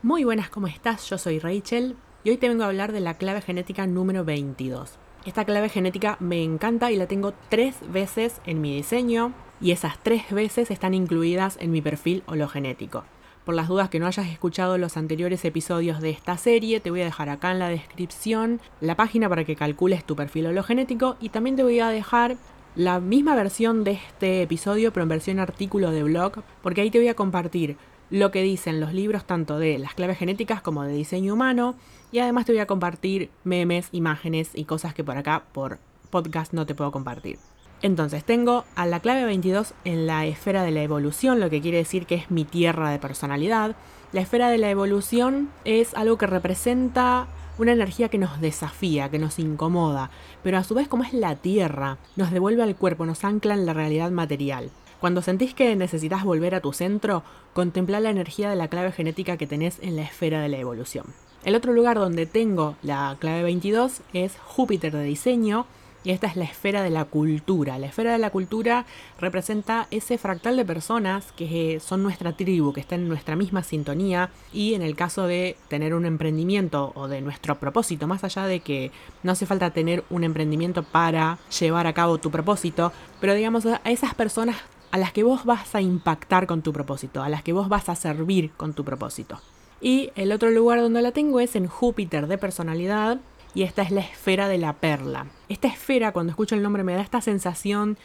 Muy buenas, ¿cómo estás? Yo soy Rachel y hoy te vengo a hablar de la clave genética número 22. Esta clave genética me encanta y la tengo tres veces en mi diseño y esas tres veces están incluidas en mi perfil hologenético. Por las dudas que no hayas escuchado los anteriores episodios de esta serie, te voy a dejar acá en la descripción la página para que calcules tu perfil hologenético y también te voy a dejar la misma versión de este episodio pero en versión artículo de blog porque ahí te voy a compartir lo que dicen los libros tanto de las claves genéticas como de diseño humano y además te voy a compartir memes, imágenes y cosas que por acá por podcast no te puedo compartir. Entonces tengo a la clave 22 en la esfera de la evolución, lo que quiere decir que es mi tierra de personalidad. La esfera de la evolución es algo que representa una energía que nos desafía, que nos incomoda, pero a su vez como es la tierra, nos devuelve al cuerpo, nos ancla en la realidad material. Cuando sentís que necesitas volver a tu centro, contempla la energía de la clave genética que tenés en la esfera de la evolución. El otro lugar donde tengo la clave 22 es Júpiter de diseño, y esta es la esfera de la cultura. La esfera de la cultura representa ese fractal de personas que son nuestra tribu, que están en nuestra misma sintonía y en el caso de tener un emprendimiento o de nuestro propósito, más allá de que no hace falta tener un emprendimiento para llevar a cabo tu propósito, pero digamos a esas personas a las que vos vas a impactar con tu propósito, a las que vos vas a servir con tu propósito. Y el otro lugar donde la tengo es en Júpiter de personalidad y esta es la esfera de la perla. Esta esfera, cuando escucho el nombre, me da esta sensación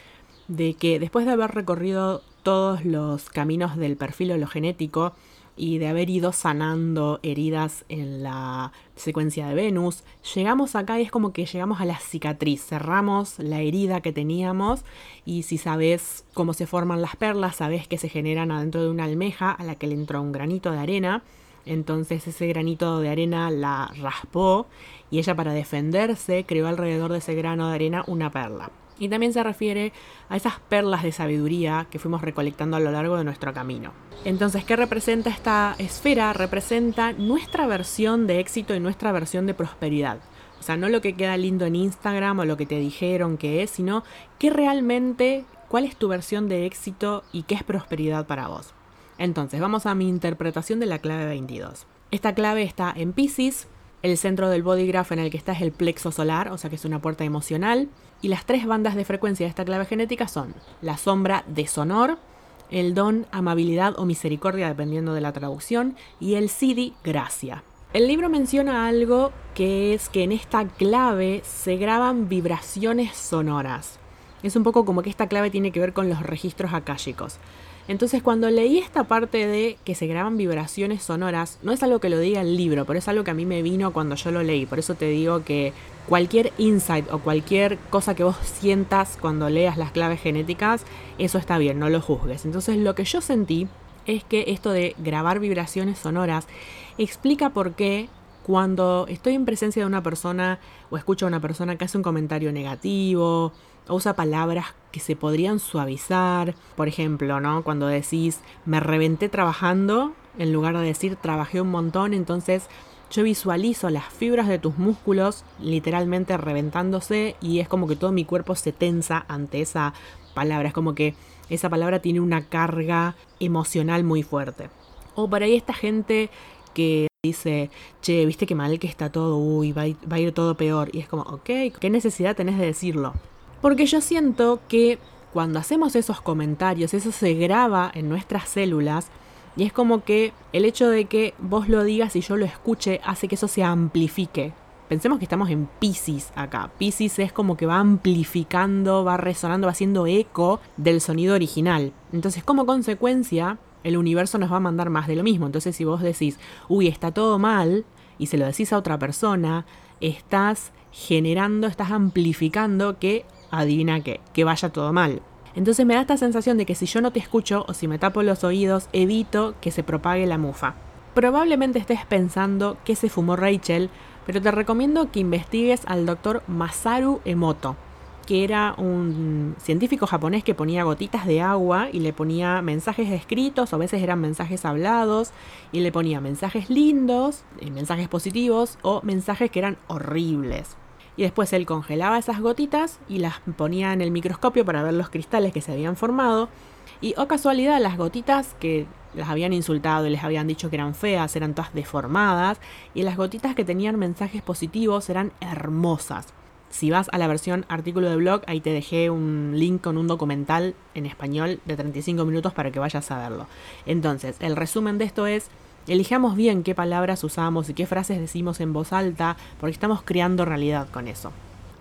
de que después de haber recorrido todos los caminos del perfil hologenético, y de haber ido sanando heridas en la secuencia de Venus, llegamos acá y es como que llegamos a la cicatriz, cerramos la herida que teníamos y si sabes cómo se forman las perlas, sabes que se generan adentro de una almeja a la que le entró un granito de arena, entonces ese granito de arena la raspó y ella para defenderse creó alrededor de ese grano de arena una perla. Y también se refiere a esas perlas de sabiduría que fuimos recolectando a lo largo de nuestro camino. Entonces, ¿qué representa esta esfera? Representa nuestra versión de éxito y nuestra versión de prosperidad. O sea, no lo que queda lindo en Instagram o lo que te dijeron que es, sino qué realmente, cuál es tu versión de éxito y qué es prosperidad para vos. Entonces, vamos a mi interpretación de la clave 22. Esta clave está en Pisces, el centro del body graph en el que está es el plexo solar, o sea que es una puerta emocional. Y las tres bandas de frecuencia de esta clave genética son la sombra deshonor, el don amabilidad o misericordia dependiendo de la traducción y el sidi gracia. El libro menciona algo que es que en esta clave se graban vibraciones sonoras. Es un poco como que esta clave tiene que ver con los registros akáshicos. Entonces cuando leí esta parte de que se graban vibraciones sonoras, no es algo que lo diga el libro, pero es algo que a mí me vino cuando yo lo leí. Por eso te digo que cualquier insight o cualquier cosa que vos sientas cuando leas las claves genéticas, eso está bien, no lo juzgues. Entonces lo que yo sentí es que esto de grabar vibraciones sonoras explica por qué cuando estoy en presencia de una persona o escucho a una persona que hace un comentario negativo o usa palabras que se podrían suavizar, por ejemplo, ¿no? Cuando decís me reventé trabajando, en lugar de decir trabajé un montón, entonces yo visualizo las fibras de tus músculos literalmente reventándose y es como que todo mi cuerpo se tensa ante esa palabra, es como que esa palabra tiene una carga emocional muy fuerte. O por ahí esta gente que dice, che, viste qué mal que está todo, uy, va a, ir, todo peor. Y es como, ok, ¿qué necesidad tenés de decirlo? Porque yo siento que cuando hacemos esos comentarios, eso se graba en nuestras células y es como que el hecho de que vos lo digas y yo lo escuche hace que eso se amplifique. Pensemos que estamos en Pisces acá. Pisces es como que va amplificando, va resonando, va haciendo eco del sonido original. Entonces, como consecuencia, el universo nos va a mandar más de lo mismo. Entonces si vos decís, uy, está todo mal, y se lo decís a otra persona, estás generando, estás amplificando que, adivina qué, que vaya todo mal. Entonces me da esta sensación de que si yo no te escucho o si me tapo los oídos, evito que se propague la mufa. Probablemente estés pensando que se fumó Rachel, pero te recomiendo que investigues al doctor Masaru Emoto que era un científico japonés que ponía gotitas de agua y le ponía mensajes escritos, o a veces eran mensajes hablados, y le ponía mensajes lindos, eh, mensajes positivos o mensajes que eran horribles. y después él congelaba esas gotitas y las ponía en el microscopio para ver los cristales que se habían formado. Y, oh casualidad, las gotitas que las habían insultado y les habían dicho que eran feas, eran todas deformadas, y las gotitas que tenían mensajes positivos eran hermosas. Si vas a la versión artículo de blog, ahí te dejé un link con un documental en español de 35 minutos para que vayas a verlo. Entonces, el resumen de esto es, elijamos bien qué palabras usamos y qué frases decimos en voz alta, porque estamos creando realidad con eso.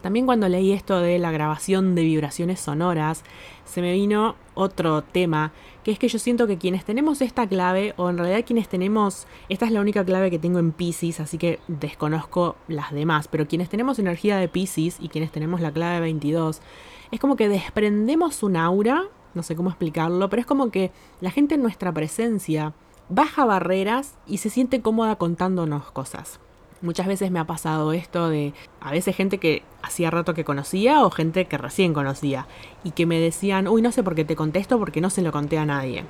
También cuando leí esto de la grabación de vibraciones sonoras, se me vino otro tema, que es que yo siento que quienes tenemos esta clave, o en realidad quienes tenemos, esta es la única clave que tengo en Pisces, así que desconozco las demás, pero quienes tenemos energía de Pisces y quienes tenemos la clave 22, es como que desprendemos un aura, no sé cómo explicarlo, pero es como que la gente en nuestra presencia baja barreras y se siente cómoda contándonos cosas. Muchas veces me ha pasado esto de a veces gente que hacía rato que conocía o gente que recién conocía y que me decían, uy, no sé por qué te contesto porque no se lo conté a nadie.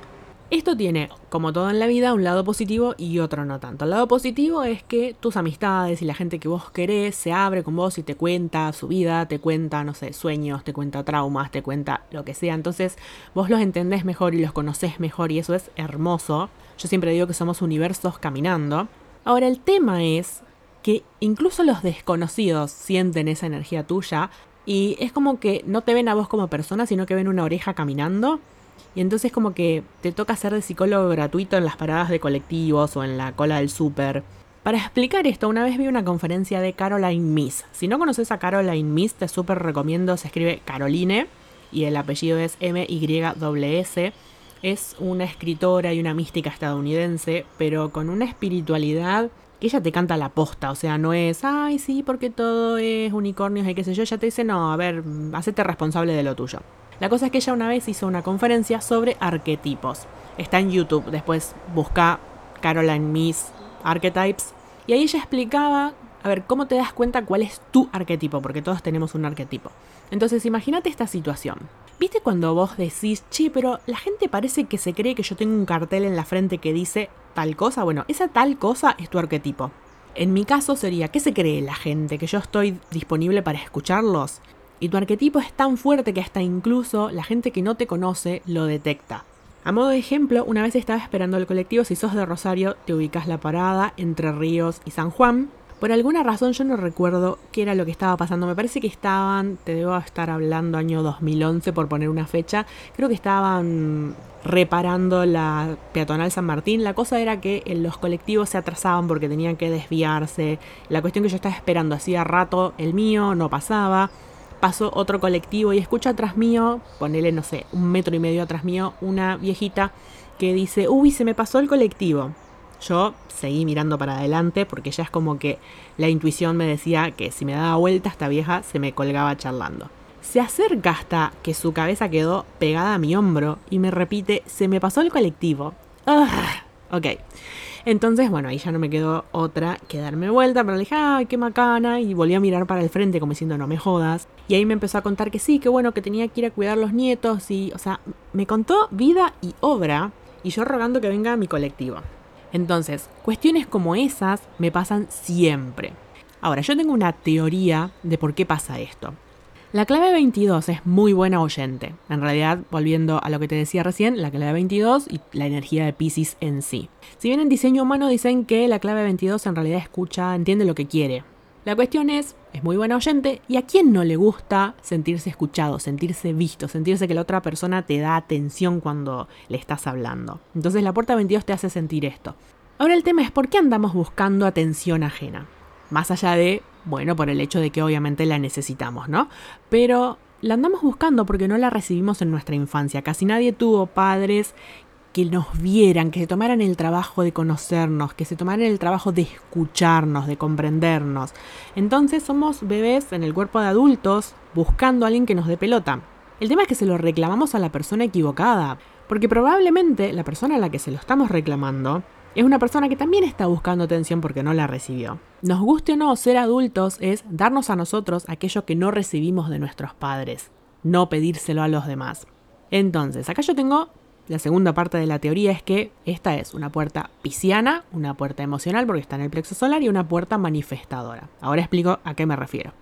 Esto tiene, como todo en la vida, un lado positivo y otro no tanto. El lado positivo es que tus amistades y la gente que vos querés se abre con vos y te cuenta su vida, te cuenta, no sé, sueños, te cuenta traumas, te cuenta lo que sea. Entonces vos los entendés mejor y los conocés mejor y eso es hermoso. Yo siempre digo que somos universos caminando. Ahora el tema es que incluso los desconocidos sienten esa energía tuya y es como que no te ven a vos como persona, sino que ven una oreja caminando. Y entonces como que te toca ser de psicólogo gratuito en las paradas de colectivos o en la cola del súper. Para explicar esto, una vez vi una conferencia de Caroline Miss. Si no conoces a Caroline Miss, te súper recomiendo, se escribe Caroline y el apellido es M-Y-S. Es una escritora y una mística estadounidense, pero con una espiritualidad que ella te canta la posta, o sea, no es, ay, sí, porque todo es unicornios y qué sé yo, ella te dice, no, a ver, hacete responsable de lo tuyo. La cosa es que ella una vez hizo una conferencia sobre arquetipos. Está en YouTube, después busca Caroline Miss Archetypes, y ahí ella explicaba, a ver, cómo te das cuenta cuál es tu arquetipo, porque todos tenemos un arquetipo. Entonces, imagínate esta situación. ¿Viste cuando vos decís, che, pero la gente parece que se cree que yo tengo un cartel en la frente que dice tal cosa? Bueno, esa tal cosa es tu arquetipo. En mi caso sería, ¿qué se cree la gente? ¿Que yo estoy disponible para escucharlos? Y tu arquetipo es tan fuerte que hasta incluso la gente que no te conoce lo detecta. A modo de ejemplo, una vez estaba esperando el colectivo, si sos de Rosario, te ubicas la parada entre Ríos y San Juan, por alguna razón yo no recuerdo qué era lo que estaba pasando. Me parece que estaban, te debo estar hablando año 2011 por poner una fecha, creo que estaban reparando la peatonal San Martín. La cosa era que los colectivos se atrasaban porque tenían que desviarse. La cuestión que yo estaba esperando hacía rato, el mío no pasaba. Pasó otro colectivo y escucho atrás mío, ponele, no sé, un metro y medio atrás mío, una viejita que dice, uy, se me pasó el colectivo. Yo seguí mirando para adelante porque ya es como que la intuición me decía que si me daba vuelta esta vieja se me colgaba charlando. Se acerca hasta que su cabeza quedó pegada a mi hombro y me repite, se me pasó el colectivo. Ah, ok. Entonces, bueno, ahí ya no me quedó otra que darme vuelta, pero le dije, ay, qué macana, y volví a mirar para el frente como diciendo, no me jodas. Y ahí me empezó a contar que sí, que bueno, que tenía que ir a cuidar los nietos, y, o sea, me contó vida y obra, y yo rogando que venga a mi colectivo. Entonces, cuestiones como esas me pasan siempre. Ahora, yo tengo una teoría de por qué pasa esto. La clave 22 es muy buena oyente. En realidad, volviendo a lo que te decía recién, la clave 22 y la energía de Pisces en sí. Si bien en diseño humano dicen que la clave 22 en realidad escucha, entiende lo que quiere, la cuestión es, es muy buena oyente y a quién no le gusta sentirse escuchado, sentirse visto, sentirse que la otra persona te da atención cuando le estás hablando. Entonces la puerta 22 te hace sentir esto. Ahora el tema es por qué andamos buscando atención ajena. Más allá de, bueno, por el hecho de que obviamente la necesitamos, ¿no? Pero la andamos buscando porque no la recibimos en nuestra infancia. Casi nadie tuvo padres que nos vieran, que se tomaran el trabajo de conocernos, que se tomaran el trabajo de escucharnos, de comprendernos. Entonces somos bebés en el cuerpo de adultos buscando a alguien que nos dé pelota. El tema es que se lo reclamamos a la persona equivocada, porque probablemente la persona a la que se lo estamos reclamando es una persona que también está buscando atención porque no la recibió. Nos guste o no, ser adultos es darnos a nosotros aquello que no recibimos de nuestros padres, no pedírselo a los demás. Entonces, acá yo tengo la segunda parte de la teoría es que esta es una puerta pisciana, una puerta emocional porque está en el plexo solar y una puerta manifestadora. Ahora explico a qué me refiero.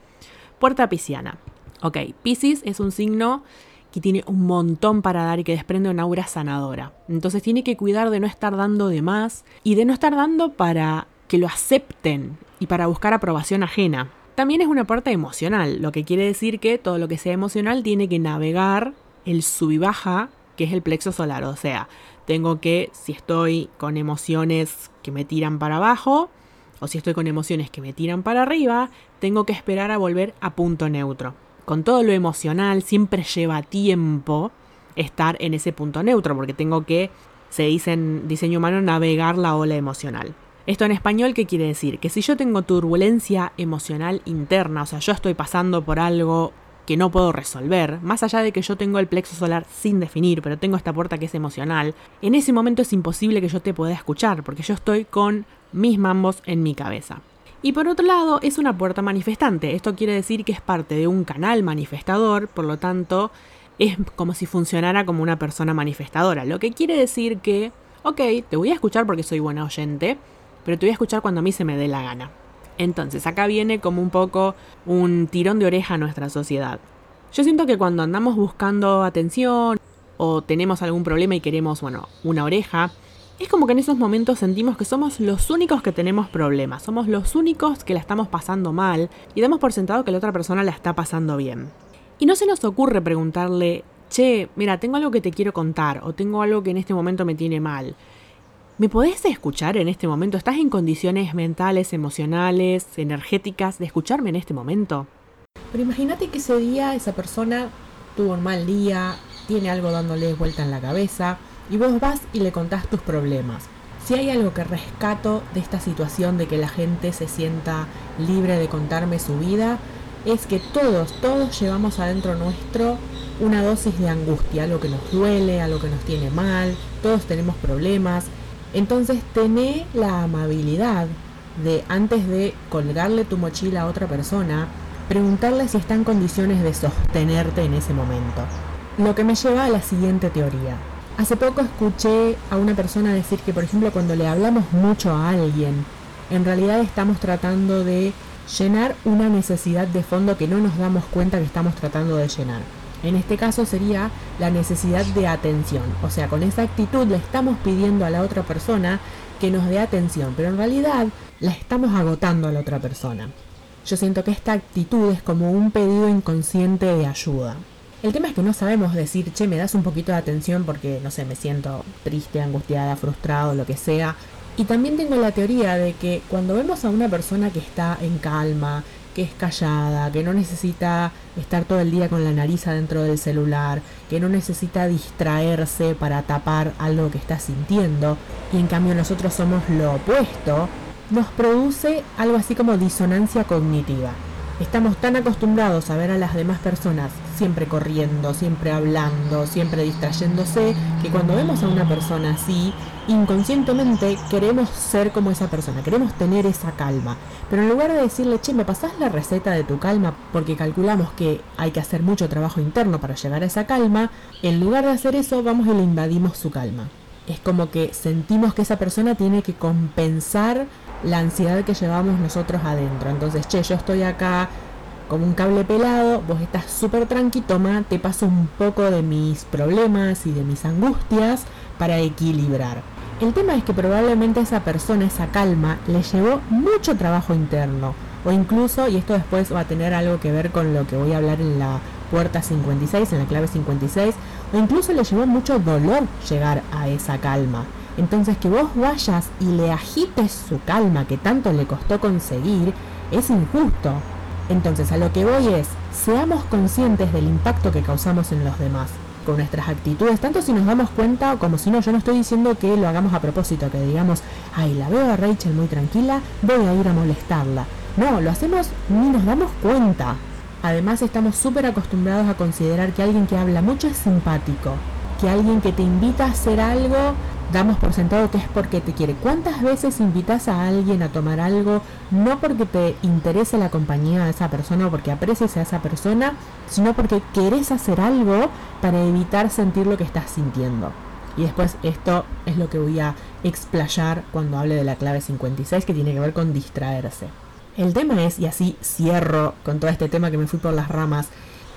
Puerta pisciana. Ok, Pisces es un signo que tiene un montón para dar y que desprende una aura sanadora. Entonces tiene que cuidar de no estar dando de más y de no estar dando para que lo acepten y para buscar aprobación ajena. También es una puerta emocional, lo que quiere decir que todo lo que sea emocional tiene que navegar el sub y baja, que es el plexo solar. O sea, tengo que, si estoy con emociones que me tiran para abajo, o si estoy con emociones que me tiran para arriba, tengo que esperar a volver a punto neutro con todo lo emocional, siempre lleva tiempo estar en ese punto neutro, porque tengo que, se dice en diseño humano, navegar la ola emocional. Esto en español, ¿qué quiere decir? Que si yo tengo turbulencia emocional interna, o sea, yo estoy pasando por algo que no puedo resolver, más allá de que yo tengo el plexo solar sin definir, pero tengo esta puerta que es emocional, en ese momento es imposible que yo te pueda escuchar, porque yo estoy con mis mambos en mi cabeza. Y por otro lado, es una puerta manifestante. Esto quiere decir que es parte de un canal manifestador, por lo tanto, es como si funcionara como una persona manifestadora. Lo que quiere decir que, ok, te voy a escuchar porque soy buena oyente, pero te voy a escuchar cuando a mí se me dé la gana. Entonces, acá viene como un poco un tirón de oreja a nuestra sociedad. Yo siento que cuando andamos buscando atención o tenemos algún problema y queremos, bueno, una oreja, es como que en esos momentos sentimos que somos los únicos que tenemos problemas, somos los únicos que la estamos pasando mal y damos por sentado que la otra persona la está pasando bien. Y no se nos ocurre preguntarle, che, mira, tengo algo que te quiero contar o tengo algo que en este momento me tiene mal. ¿Me podés escuchar en este momento? ¿Estás en condiciones mentales, emocionales, energéticas de escucharme en este momento? Pero imagínate que ese día esa persona tuvo un mal día, tiene algo dándole vuelta en la cabeza, y vos vas y le contás tus problemas. Si hay algo que rescato de esta situación de que la gente se sienta libre de contarme su vida, es que todos, todos llevamos adentro nuestro una dosis de angustia, algo que nos duele, algo que nos tiene mal, todos tenemos problemas. Entonces tené la amabilidad de antes de colgarle tu mochila a otra persona, preguntarle si está en condiciones de sostenerte en ese momento. Lo que me lleva a la siguiente teoría. Hace poco escuché a una persona decir que, por ejemplo, cuando le hablamos mucho a alguien, en realidad estamos tratando de llenar una necesidad de fondo que no nos damos cuenta que estamos tratando de llenar. En este caso sería la necesidad de atención. O sea, con esa actitud le estamos pidiendo a la otra persona que nos dé atención, pero en realidad la estamos agotando a la otra persona. Yo siento que esta actitud es como un pedido inconsciente de ayuda. El tema es que no sabemos decir, che, me das un poquito de atención porque, no sé, me siento triste, angustiada, frustrado, lo que sea. Y también tengo la teoría de que cuando vemos a una persona que está en calma, que es callada, que no necesita estar todo el día con la nariz adentro del celular, que no necesita distraerse para tapar algo que está sintiendo, y en cambio nosotros somos lo opuesto, nos produce algo así como disonancia cognitiva. Estamos tan acostumbrados a ver a las demás personas siempre corriendo, siempre hablando, siempre distrayéndose, que cuando vemos a una persona así, inconscientemente queremos ser como esa persona, queremos tener esa calma. Pero en lugar de decirle, che, ¿me pasás la receta de tu calma? Porque calculamos que hay que hacer mucho trabajo interno para llegar a esa calma, en lugar de hacer eso, vamos y le invadimos su calma. Es como que sentimos que esa persona tiene que compensar la ansiedad que llevamos nosotros adentro. Entonces, che, yo estoy acá como un cable pelado, vos estás súper tranqui, toma, te paso un poco de mis problemas y de mis angustias para equilibrar. El tema es que probablemente esa persona, esa calma, le llevó mucho trabajo interno. O incluso, y esto después va a tener algo que ver con lo que voy a hablar en la puerta 56, en la clave 56, o incluso le llevó mucho dolor llegar a esa calma. Entonces que vos vayas y le agites su calma que tanto le costó conseguir es injusto. Entonces a lo que voy es, seamos conscientes del impacto que causamos en los demás nuestras actitudes, tanto si nos damos cuenta como si no, yo no estoy diciendo que lo hagamos a propósito, que digamos, ay, la veo a Rachel muy tranquila, voy a ir a molestarla. No, lo hacemos ni nos damos cuenta. Además estamos súper acostumbrados a considerar que alguien que habla mucho es simpático, que alguien que te invita a hacer algo damos por sentado que es porque te quiere. ¿Cuántas veces invitas a alguien a tomar algo no porque te interese la compañía de esa persona o porque aprecies a esa persona, sino porque querés hacer algo para evitar sentir lo que estás sintiendo? Y después esto es lo que voy a explayar cuando hable de la clave 56 que tiene que ver con distraerse. El tema es, y así cierro con todo este tema que me fui por las ramas,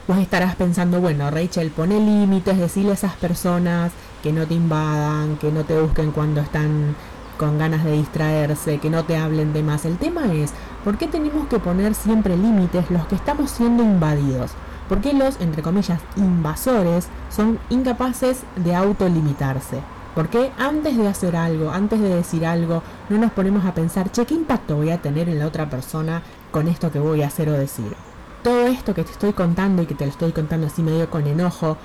vos estarás pensando, bueno, Rachel, pone límites, decirle a esas personas que no te invadan, que no te busquen cuando están con ganas de distraerse, que no te hablen de más. El tema es, ¿por qué tenemos que poner siempre límites los que estamos siendo invadidos? ¿Por qué los, entre comillas, invasores son incapaces de autolimitarse? ¿Por qué antes de hacer algo, antes de decir algo, no nos ponemos a pensar, che, ¿qué impacto voy a tener en la otra persona con esto que voy a hacer o decir? Todo esto que te estoy contando y que te lo estoy contando así medio con enojo,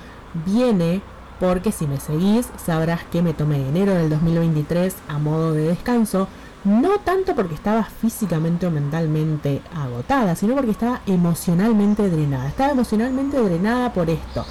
viene porque si me seguís sabrás que me tomé enero del 2023 a modo de descanso, no tanto porque estaba físicamente o mentalmente agotada, sino porque estaba emocionalmente drenada. Estaba emocionalmente drenada por esto,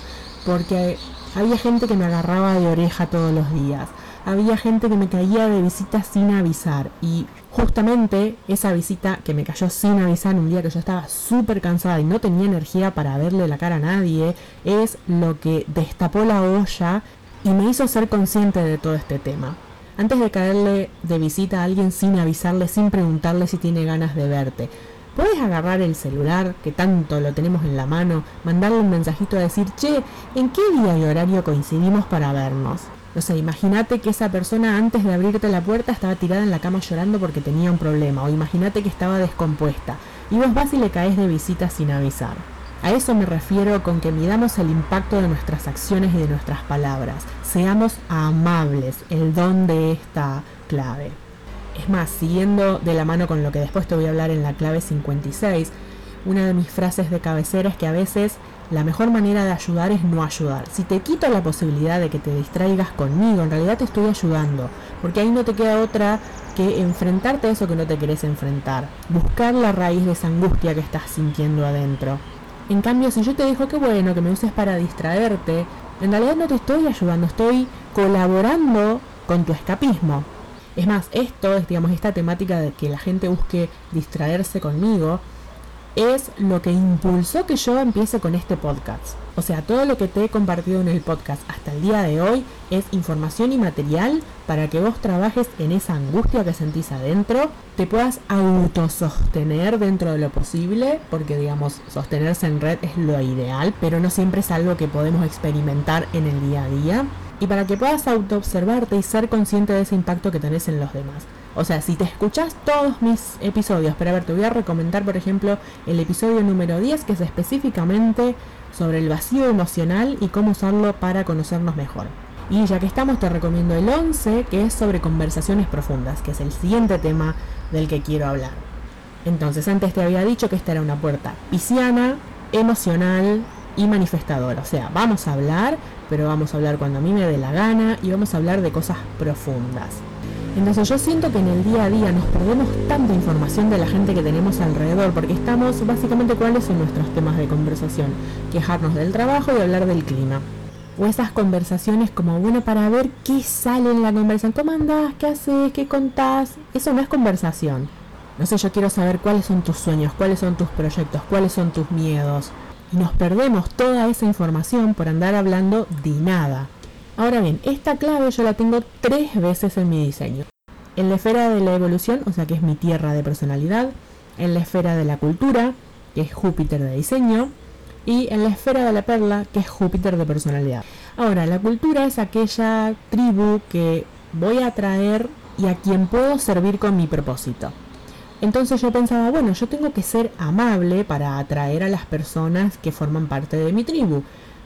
porque había gente que me agarraba de oreja todos los días, había gente que me caía de visita sin avisar y justamente esa visita que me cayó sin avisar un día que yo estaba súper cansada y no tenía energía para verle la cara a nadie es lo que destapó la olla y me hizo ser consciente de todo este tema. Antes de caerle de visita a alguien sin avisarle, sin preguntarle si tiene ganas de verte, puedes agarrar el celular, que tanto lo tenemos en la mano, mandarle un mensajito a decir, che, ¿en qué día y horario coincidimos para vernos? O sea, imagínate que esa persona antes de abrirte la puerta estaba tirada en la cama llorando porque tenía un problema. O imagínate que estaba descompuesta. Y vos vas y le caes de visita sin avisar. A eso me refiero con que midamos el impacto de nuestras acciones y de nuestras palabras. Seamos amables, el don de esta clave. Es más, siguiendo de la mano con lo que después te voy a hablar en la clave 56, una de mis frases de cabecera es que a veces la mejor manera de ayudar es no ayudar. Si te quito la posibilidad de que te distraigas conmigo, en realidad te estoy ayudando, porque ahí no te queda otra que enfrentarte a eso que no te querés enfrentar, buscar la raíz de esa angustia que estás sintiendo adentro. En cambio, si yo te digo que bueno, que me uses para distraerte, en realidad no te estoy ayudando, estoy colaborando con tu escapismo. Es más, esto es, digamos, esta temática de que la gente busque distraerse conmigo, es lo que impulsó que yo empiece con este podcast. O sea, todo lo que te he compartido en el podcast hasta el día de hoy es información y material para que vos trabajes en esa angustia que sentís adentro, te puedas autosostener dentro de lo posible, porque digamos, sostenerse en red es lo ideal, pero no siempre es algo que podemos experimentar en el día a día. Y para que puedas autoobservarte y ser consciente de ese impacto que tenés en los demás. O sea, si te escuchas todos mis episodios, pero a ver, te voy a recomendar, por ejemplo, el episodio número 10, que es específicamente sobre el vacío emocional y cómo usarlo para conocernos mejor. Y ya que estamos, te recomiendo el 11, que es sobre conversaciones profundas, que es el siguiente tema del que quiero hablar. Entonces, antes te había dicho que esta era una puerta pisciana, emocional y manifestadora. O sea, vamos a hablar, pero vamos a hablar cuando a mí me dé la gana y vamos a hablar de cosas profundas. Entonces yo siento que en el día a día nos perdemos tanta información de la gente que tenemos alrededor, porque estamos básicamente cuáles son nuestros temas de conversación, quejarnos del trabajo y hablar del clima. O esas conversaciones como, bueno, para ver qué sale en la conversación, ¿cómo andás? ¿Qué haces? ¿Qué contás? Eso no es conversación. No sé, yo quiero saber cuáles son tus sueños, cuáles son tus proyectos, cuáles son tus miedos. Y nos perdemos toda esa información por andar hablando de nada. Ahora bien, esta clave yo la tengo tres veces en mi diseño. En la esfera de la evolución, o sea que es mi tierra de personalidad, en la esfera de la cultura, que es Júpiter de diseño, y en la esfera de la perla, que es Júpiter de personalidad. Ahora, la cultura es aquella tribu que voy a traer y a quien puedo servir con mi propósito. Entonces yo pensaba, bueno, yo tengo que ser amable para atraer a las personas que forman parte de mi tribu.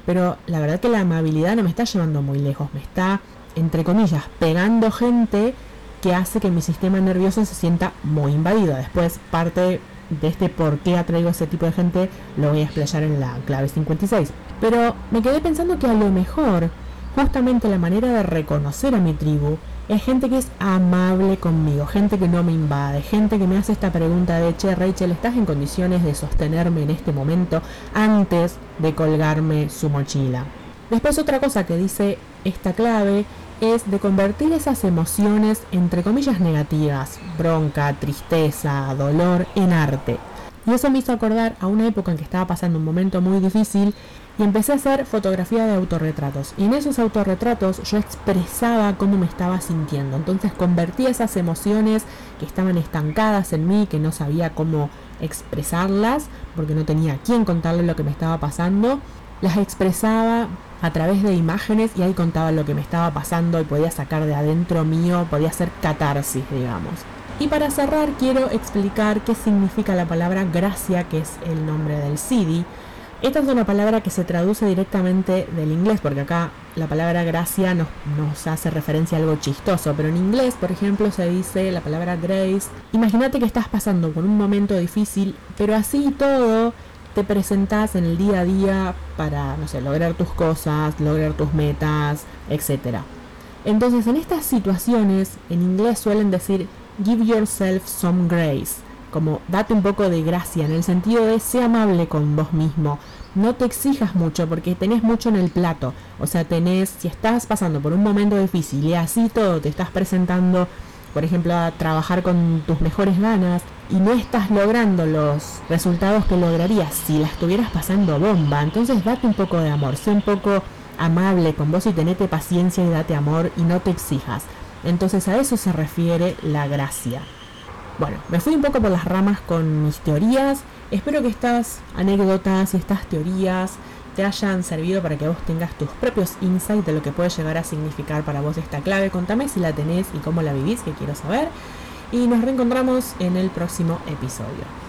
Pero la verdad que la amabilidad no me está llevando muy lejos, me está, entre comillas, pegando gente que hace que mi sistema nervioso se sienta muy invadido. Después, parte de este por qué atraigo a ese tipo de gente lo voy a explayar en la clave 56. Pero me quedé pensando que a lo mejor, justamente la manera de reconocer a mi tribu es gente que es amable conmigo, gente que no me invade, gente que me hace esta pregunta de, che, Rachel, ¿estás en condiciones de sostenerme en este momento antes de colgarme su mochila? Después otra cosa que dice esta clave es de convertir esas emociones, entre comillas, negativas, bronca, tristeza, dolor, en arte. Y eso me hizo acordar a una época en que estaba pasando un momento muy difícil y empecé a hacer fotografía de autorretratos. Y en esos autorretratos yo expresaba cómo me estaba sintiendo. Entonces convertí esas emociones que estaban estancadas en mí, que no sabía cómo expresarlas, porque no tenía a quién contarle lo que me estaba pasando, las expresaba a través de imágenes y ahí contaba lo que me estaba pasando y podía sacar de adentro mío, podía hacer catarsis, digamos. Y para cerrar quiero explicar qué significa la palabra gracia, que es el nombre del CD. Esta es una palabra que se traduce directamente del inglés, porque acá la palabra gracia nos, hace referencia a algo chistoso, pero en inglés, por ejemplo, se dice la palabra grace. Imagínate que estás pasando por un momento difícil, pero así todo te presentas en el día a día para, no sé, lograr tus cosas, lograr tus metas, etc. Entonces, en estas situaciones, en inglés suelen decir give yourself some grace, como date un poco de gracia, en el sentido de ser amable con vos mismo. No te exijas mucho porque tenés mucho en el plato. O sea, tenés, si estás pasando por un momento difícil y así todo te estás presentando, por ejemplo, a trabajar con tus mejores ganas, y no estás logrando los resultados que lograrías si la estuvieras pasando bomba, entonces date un poco de amor, sé un poco amable con vos y tenete paciencia y date amor y no te exijas. Entonces a eso se refiere la gracia. Bueno, me fui un poco por las ramas con mis teorías. Espero que estas anécdotas y estas teorías te hayan servido para que vos tengas tus propios insights de lo que puede llegar a significar para vos esta clave. Contame si la tenés y cómo la vivís, que quiero saber y nos reencontramos en el próximo episodio.